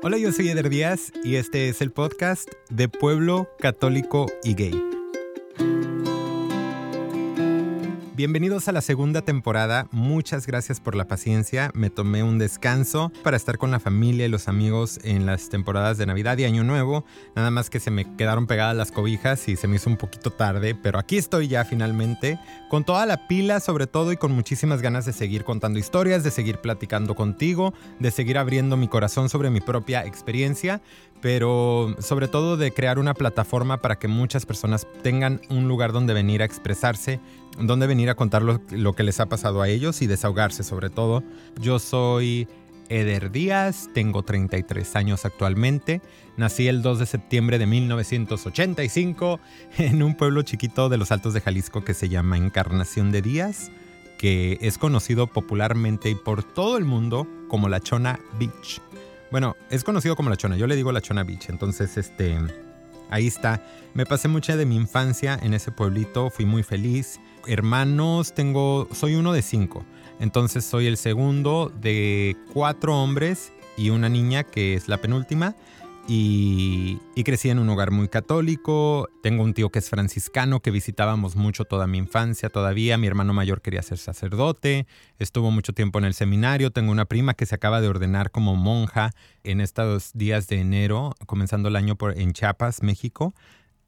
Hola, yo soy Eder Díaz y este es el podcast de Pueblo Católico y Gay. Bienvenidos a la segunda temporada. Muchas gracias por la paciencia. Me tomé un descanso para estar con la familia y los amigos en las temporadas de Navidad y Año Nuevo. Nada más que se me quedaron pegadas las cobijas y se me hizo un poquito tarde, pero aquí estoy ya finalmente, con toda la pila sobre todo y con muchísimas ganas de seguir contando historias, de seguir platicando contigo, de seguir abriendo mi corazón sobre mi propia experiencia pero sobre todo de crear una plataforma para que muchas personas tengan un lugar donde venir a expresarse, donde venir a contar lo, que les ha pasado a ellos y desahogarse sobre todo. Yo soy Eder Díaz, tengo 33 años actualmente, nací el 2 de septiembre de 1985 en un pueblo chiquito de los Altos de Jalisco que se llama Encarnación de Díaz, que es conocido popularmente y por todo el mundo como la Chona Beach. Bueno, es conocido como La Chona. Yo le digo La Chona Beach. Entonces, este. Ahí está. Me pasé mucha de mi infancia en ese pueblito. Fui muy feliz. Hermanos, tengo. Soy uno de cinco. Entonces, soy el segundo de cuatro hombres y una niña que es la penúltima y, crecí en un hogar muy católico. Tengo un tío que es franciscano, que visitábamos mucho toda mi infancia todavía. Mi hermano mayor quería ser sacerdote, estuvo mucho tiempo en el seminario. Tengo una prima que se acaba de ordenar como monja en estos días de enero, comenzando el año por, en Chiapas, México.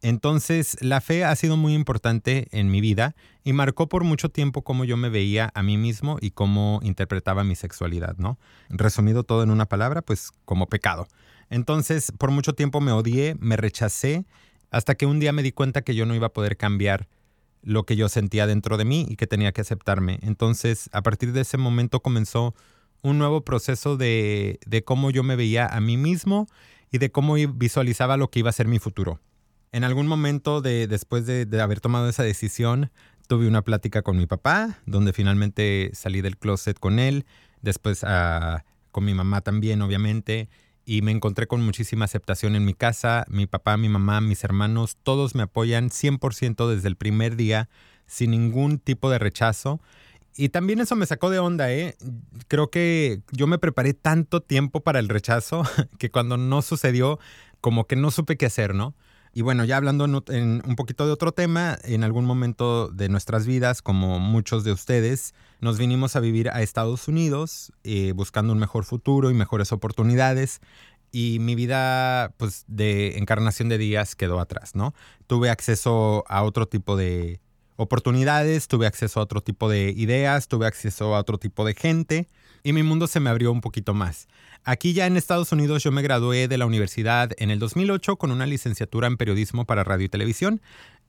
Entonces, la fe ha sido muy importante en mi vida y marcó por mucho tiempo cómo yo me veía a mí mismo y cómo interpretaba mi sexualidad, ¿no? Resumido todo en una palabra, pues como pecado. Entonces, por mucho tiempo me odié, me rechacé, hasta que un día me di cuenta que yo no iba a poder cambiar lo que yo sentía dentro de mí y que tenía que aceptarme. Entonces, a partir de ese momento comenzó un nuevo proceso de, cómo yo me veía a mí mismo y de cómo visualizaba lo que iba a ser mi futuro. En algún momento de, después de, haber tomado esa decisión, tuve una plática con mi papá, donde finalmente salí del closet con él, después ah, con mi mamá también, obviamente, y me encontré con muchísima aceptación en mi casa. Mi papá, mi mamá, mis hermanos, todos me apoyan 100% desde el primer día, sin ningún tipo de rechazo. Y también eso me sacó de onda, ¿eh? Creo que yo me preparé tanto tiempo para el rechazo que cuando no sucedió, como que no supe qué hacer, ¿no? Y bueno, ya hablando en, un poquito de otro tema, en algún momento de nuestras vidas, como muchos de ustedes, nos vinimos a vivir a Estados Unidos eh, buscando un mejor futuro y mejores oportunidades. Y mi vida, pues, de encarnación de días quedó atrás, ¿no? Tuve acceso a otro tipo de oportunidades, tuve acceso a otro tipo de ideas, tuve acceso a otro tipo de gente y mi mundo se me abrió un poquito más. Aquí ya en Estados Unidos yo me gradué de la universidad en el 2008 con una licenciatura en periodismo para radio y televisión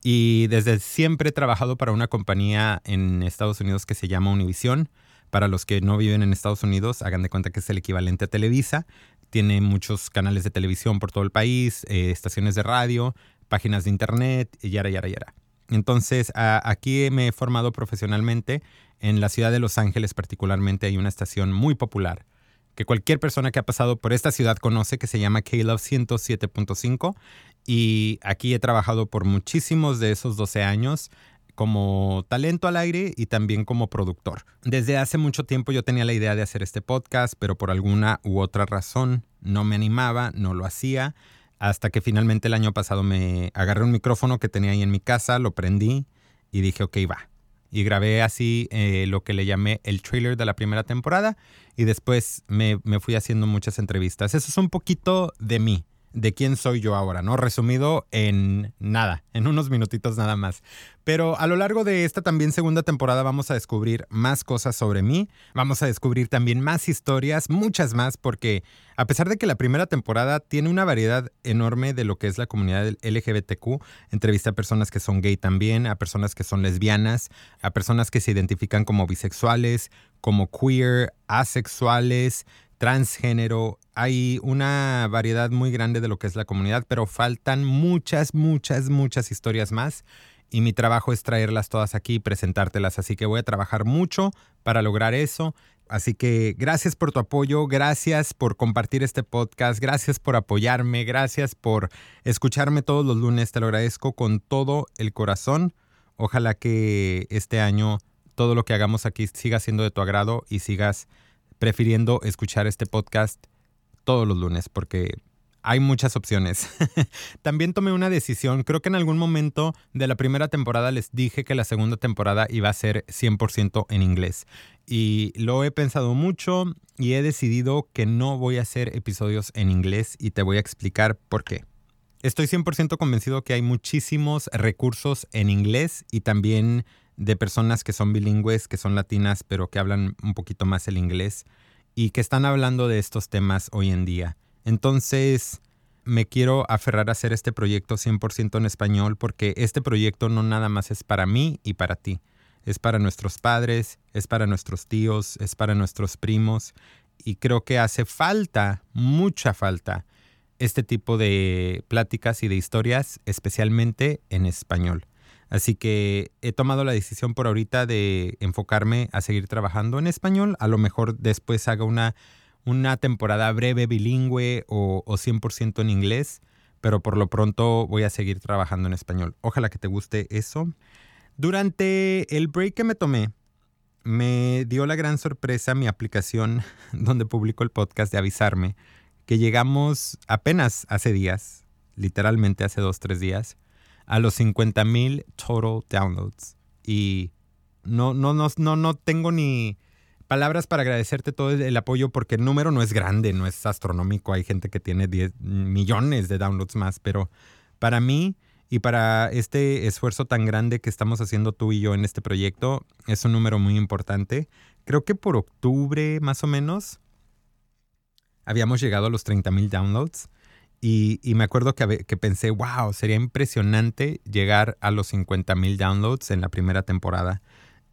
y desde siempre he trabajado para una compañía en Estados Unidos que se llama Univision. Para los que no viven en Estados Unidos, hagan de cuenta que es el equivalente a Televisa. Tiene muchos canales de televisión por todo el país, eh, estaciones de radio, páginas de internet, yara, yara, yara. Entonces, aquí me he formado profesionalmente. En la ciudad de Los Ángeles particularmente hay una estación muy popular que cualquier persona que ha pasado por esta ciudad conoce, que se llama K-Love 107.5. Y aquí he trabajado por muchísimos de esos 12 años como talento al aire y también como productor. Desde hace mucho tiempo yo tenía la idea de hacer este podcast, pero por alguna u otra razón no me animaba, no lo hacía, hasta que finalmente el año pasado me agarré un micrófono que tenía ahí en mi casa, lo prendí y dije, ok, va, y grabé así eh, lo que le llamé el trailer de la primera temporada y después me, me, fui haciendo muchas entrevistas. Eso es un poquito de mí de quién soy yo ahora, ¿no? Resumido en nada, en unos minutitos nada más. Pero a lo largo de esta también segunda temporada vamos a descubrir más cosas sobre mí, vamos a descubrir también más historias, muchas más, porque a pesar de que la primera temporada tiene una variedad enorme de lo que es la comunidad LGBTQ, entrevista a personas que son gay también, a personas que son lesbianas, a personas que se identifican como bisexuales, como queer, asexuales, transgénero, hay una variedad muy grande de lo que es la comunidad, pero faltan muchas, muchas, muchas historias más. Y mi trabajo es traerlas todas aquí y presentártelas. Así que voy a trabajar mucho para lograr eso. Así que gracias por tu apoyo, gracias por compartir este podcast, gracias por apoyarme, gracias por escucharme todos los lunes. Te lo agradezco con todo el corazón. Ojalá que este año todo lo que hagamos aquí siga siendo de tu agrado y sigas prefiriendo escuchar este podcast todos los lunes porque hay muchas opciones. También tomé una decisión, creo que en algún momento de la primera temporada les dije que la segunda temporada iba a ser 100% en inglés. Y lo he pensado mucho y he decidido que no voy a hacer episodios en inglés y te voy a explicar por qué. Estoy 100% convencido que hay muchísimos recursos en inglés y también de personas que son bilingües, que son latinas, pero que hablan un poquito más el inglés y que están hablando de estos temas hoy en día. Entonces, me quiero aferrar a hacer este proyecto 100% en español porque este proyecto no nada más es para mí y para ti. Es para nuestros padres, es para nuestros tíos, es para nuestros primos y creo que hace falta, mucha falta, este tipo de pláticas y de historias, especialmente en español. Así que he tomado la decisión por ahorita de enfocarme a seguir trabajando en español. A lo mejor después haga una, una temporada breve bilingüe o, o 100% en inglés, pero por lo pronto voy a seguir trabajando en español. Ojalá que te guste eso. Durante el break que me tomé, me dio la gran sorpresa mi aplicación donde publico el podcast de avisarme que llegamos apenas hace días, literalmente hace dos, tres días, a los 50 mil total downloads. Y no, no, no, no, no tengo ni palabras para agradecerte todo el apoyo porque el número no es grande, no es astronómico. Hay gente que tiene 10 millones de downloads más, pero para mí y para este esfuerzo tan grande que estamos haciendo tú y yo en este proyecto, es un número muy importante. Creo que por octubre más o menos habíamos llegado a los 30 mil downloads. Y, me acuerdo que, que, pensé, wow, sería impresionante llegar a los 50 mil downloads en la primera temporada.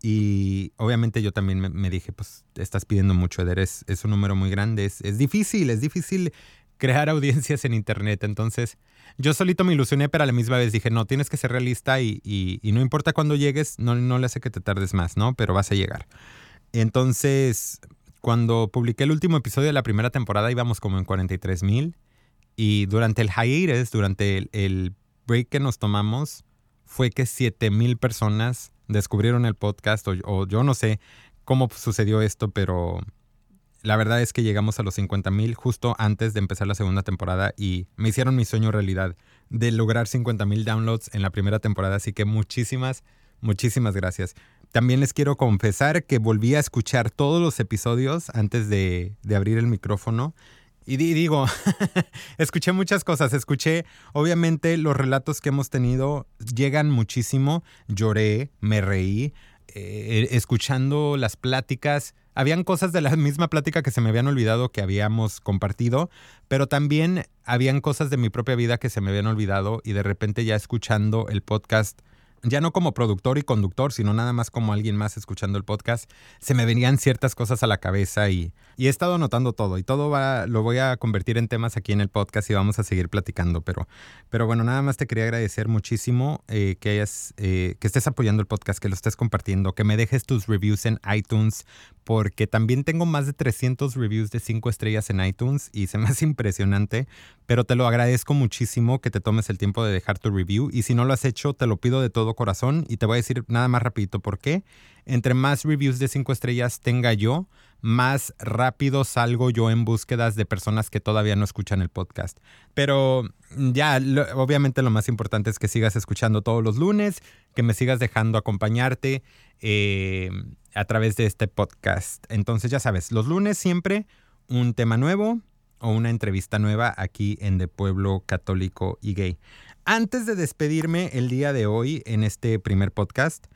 Y obviamente yo también me, dije, pues estás pidiendo mucho, Eder, es, un número muy grande, es, es, difícil, es difícil crear audiencias en Internet. Entonces yo solito me ilusioné, pero a la misma vez dije, no, tienes que ser realista y, y, y no importa cuándo llegues, no, no le hace que te tardes más, ¿no? Pero vas a llegar. Entonces, cuando publiqué el último episodio de la primera temporada íbamos como en 43 mil y durante el hiatus, durante el, break que nos tomamos, fue que 7 mil personas descubrieron el podcast o, yo no sé cómo sucedió esto, pero la verdad es que llegamos a los 50 mil justo antes de empezar la segunda temporada y me hicieron mi sueño realidad de lograr 50 mil downloads en la primera temporada. Así que muchísimas, muchísimas gracias. También les quiero confesar que volví a escuchar todos los episodios antes de abrir el micrófono y digo, escuché muchas cosas, escuché, obviamente los relatos que hemos tenido llegan muchísimo, lloré, me reí, eh, escuchando las pláticas, habían cosas de la misma plática que se me habían olvidado que habíamos compartido, pero también habían cosas de mi propia vida que se me habían olvidado y de repente ya escuchando el podcast ya no como productor y conductor, sino nada más como alguien más escuchando el podcast, se me venían ciertas cosas a la cabeza y, he estado anotando todo y todo va, lo voy a convertir en temas aquí en el podcast y vamos a seguir platicando, pero, pero bueno, nada más te quería agradecer muchísimo eh, que hayas, eh, que estés apoyando el podcast, que lo estés compartiendo, que me dejes tus reviews en iTunes, porque también tengo más de 300 reviews de 5 estrellas en iTunes y se me hace impresionante, pero te lo agradezco muchísimo que te tomes el tiempo de dejar tu review y si no lo has hecho, te lo pido de todo corazón y te voy a decir nada más rapidito por qué. Entre más reviews de 5 estrellas tenga yo, más rápido salgo yo en búsquedas de personas que todavía no escuchan el podcast. Pero ya, obviamente lo más importante es que sigas escuchando todos los lunes, que me sigas dejando acompañarte eh, a través de este podcast. Entonces ya sabes, los lunes siempre un tema nuevo o una entrevista nueva aquí en De Pueblo Católico y Gay. Antes de despedirme el día de hoy en este primer podcast,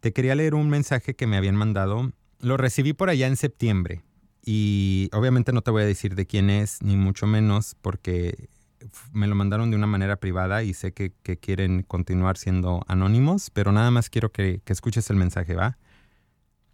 te quería leer un mensaje que me habían mandado. Lo recibí por allá en septiembre y obviamente no te voy a decir de quién es, ni mucho menos, porque me lo mandaron de una manera privada y sé que, quieren continuar siendo anónimos, pero nada más quiero que, que escuches el mensaje, ¿va?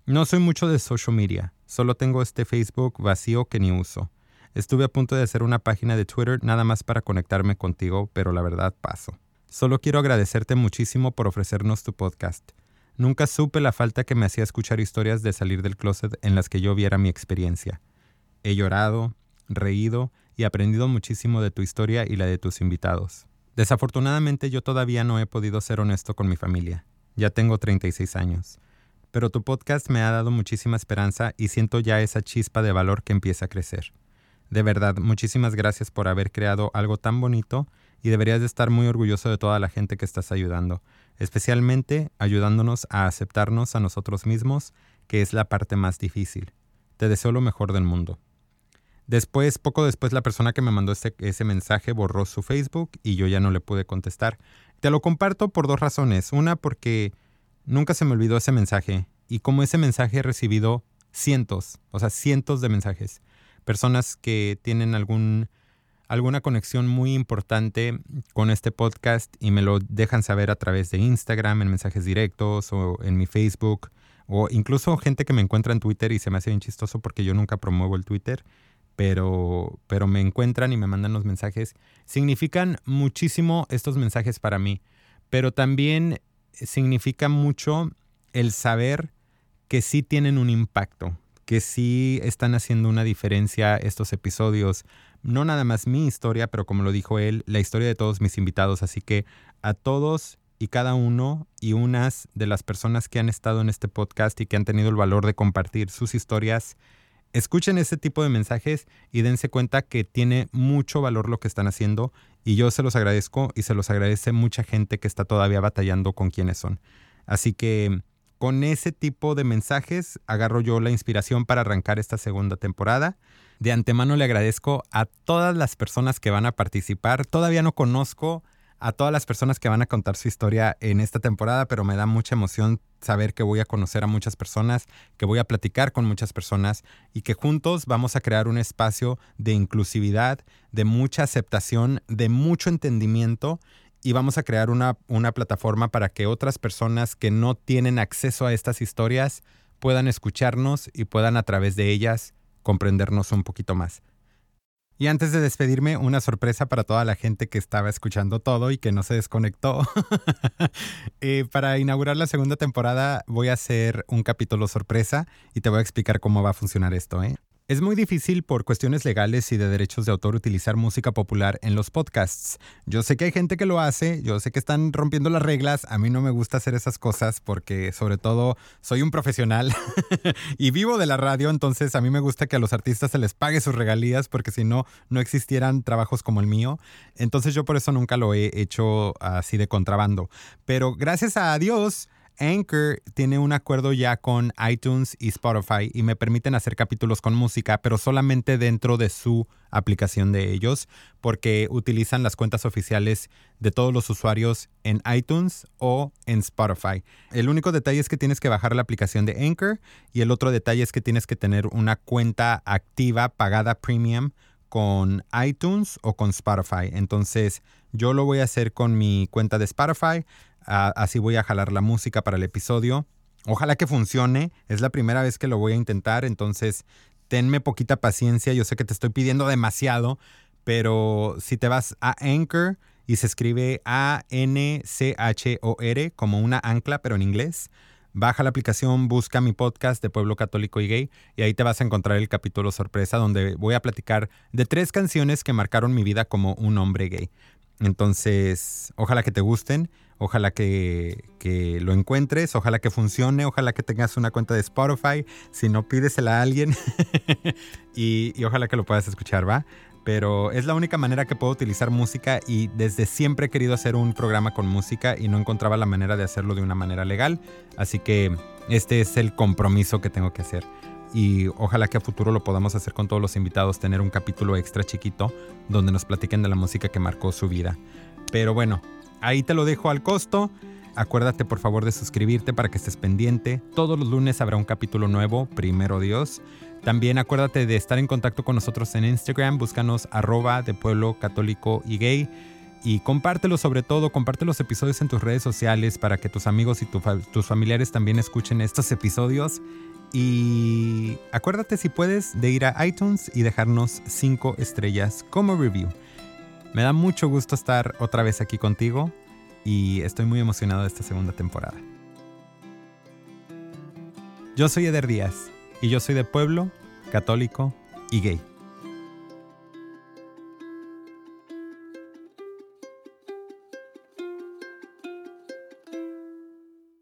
No soy mucho de social media, solo tengo este Facebook vacío que ni uso. Estuve a punto de hacer una página de Twitter nada más para conectarme contigo, pero la verdad paso. Solo quiero agradecerte muchísimo por ofrecernos tu podcast. Nunca supe la falta que me hacía escuchar historias de salir del closet en las que yo viera mi experiencia. He llorado, reído y aprendido muchísimo de tu historia y la de tus invitados. Desafortunadamente yo todavía no he podido ser honesto con mi familia. Ya tengo 36 años. Pero tu podcast me ha dado muchísima esperanza y siento ya esa chispa de valor que empieza a crecer. De verdad, muchísimas gracias por haber creado algo tan bonito y deberías de estar muy orgulloso de toda la gente que estás ayudando, especialmente ayudándonos a aceptarnos a nosotros mismos, que es la parte más difícil. Te deseo lo mejor del mundo. Después, poco después, la persona que me mandó ese, ese, mensaje borró su Facebook y yo ya no le pude contestar. Te lo comparto por dos razones. Una, porque nunca se me olvidó ese mensaje y como ese mensaje he recibido cientos, o sea, cientos de mensajes. Personas que tienen algún, alguna conexión muy importante con este podcast y me lo dejan saber a través de Instagram, en mensajes directos o en mi Facebook, o incluso gente que me encuentra en Twitter y se me hace bien chistoso porque yo nunca promuevo el Twitter pero, pero me encuentran y me mandan los mensajes. Significan muchísimo estos mensajes para mí, pero también significa mucho el saber que sí tienen un impacto, que sí están haciendo una diferencia estos episodios. No nada más mi historia, pero como lo dijo él, la historia de todos mis invitados. Así que a todos y cada uno y unas de las personas que han estado en este podcast y que han tenido el valor de compartir sus historias, Escuchen ese tipo de mensajes y dense cuenta que tiene mucho valor lo que están haciendo y yo se los agradezco y se los agradece mucha gente que está todavía batallando con quienes son. Así que con ese tipo de mensajes agarro yo la inspiración para arrancar esta segunda temporada. De antemano le agradezco a todas las personas que van a participar. Todavía no conozco a todas las personas que van a contar su historia en esta temporada, pero me da mucha emoción saber que voy a conocer a muchas personas, que voy a platicar con muchas personas y que juntos vamos a crear un espacio de inclusividad, de mucha aceptación, de mucho entendimiento y vamos a crear una, una plataforma para que otras personas que no tienen acceso a estas historias puedan escucharnos y puedan a través de ellas comprendernos un poquito más. Y antes de despedirme, una sorpresa para toda la gente que estaba escuchando todo y que no se desconectó. Eh, para inaugurar la segunda temporada voy a hacer un capítulo sorpresa y te voy a explicar cómo va a funcionar esto. ¿eh? Es muy difícil por cuestiones legales y de derechos de autor utilizar música popular en los podcasts. Yo sé que hay gente que lo hace, yo sé que están rompiendo las reglas, a mí no me gusta hacer esas cosas porque sobre todo soy un profesional y vivo de la radio, entonces a mí me gusta que a los artistas se les pague sus regalías porque si no, no existieran trabajos como el mío. Entonces yo por eso nunca lo he hecho así de contrabando. Pero gracias a Dios Anchor tiene un acuerdo ya con iTunes y Spotify y me permiten hacer capítulos con música, pero solamente dentro de su aplicación de ellos, porque utilizan las cuentas oficiales de todos los usuarios en iTunes o en Spotify. El único detalle es que tienes que bajar la aplicación de Anchor y el otro detalle es que tienes que tener una cuenta activa pagada premium con iTunes o con Spotify. Entonces, yo lo voy a hacer con mi cuenta de Spotify así voy a jalar la música para el episodio. Ojalá que funcione. Es la primera vez que lo voy a intentar, entonces tenme poquita paciencia. Yo sé que te estoy pidiendo demasiado, pero si te vas a Anchor y se escribe A-N-C-H-O-R como una ancla, pero en inglés. Baja la aplicación, busca mi podcast de Pueblo Católico y Gay y ahí te vas a encontrar el capítulo sorpresa donde voy a platicar de tres canciones que marcaron mi vida como un hombre gay. Entonces, ojalá que te gusten. Ojalá que, lo encuentres, ojalá que funcione, ojalá que tengas una cuenta de Spotify. Si no, pídesela a alguien y, y ojalá que lo puedas escuchar, ¿va? Pero es la única manera que puedo utilizar música y desde siempre he querido hacer un programa con música y no encontraba la manera de hacerlo de una manera legal. Así que este es el compromiso que tengo que hacer y ojalá que a futuro lo podamos hacer con todos los invitados, tener un capítulo extra chiquito donde nos platiquen de la música que marcó su vida. Pero bueno, Ahí te lo dejo al costo. Acuérdate por favor de suscribirte para que estés pendiente. Todos los lunes habrá un capítulo nuevo, primero Dios. También acuérdate de estar en contacto con nosotros en Instagram, búscanos arroba de pueblo católico y gay. Y compártelo sobre todo, comparte los episodios en tus redes sociales para que tus amigos y tus familiares también escuchen estos episodios. Y acuérdate si puedes de ir a iTunes y dejarnos 5 estrellas como review. Me da mucho gusto estar otra vez aquí contigo y estoy muy emocionado de esta segunda temporada. Yo soy Eder Díaz y yo soy de pueblo, católico y gay.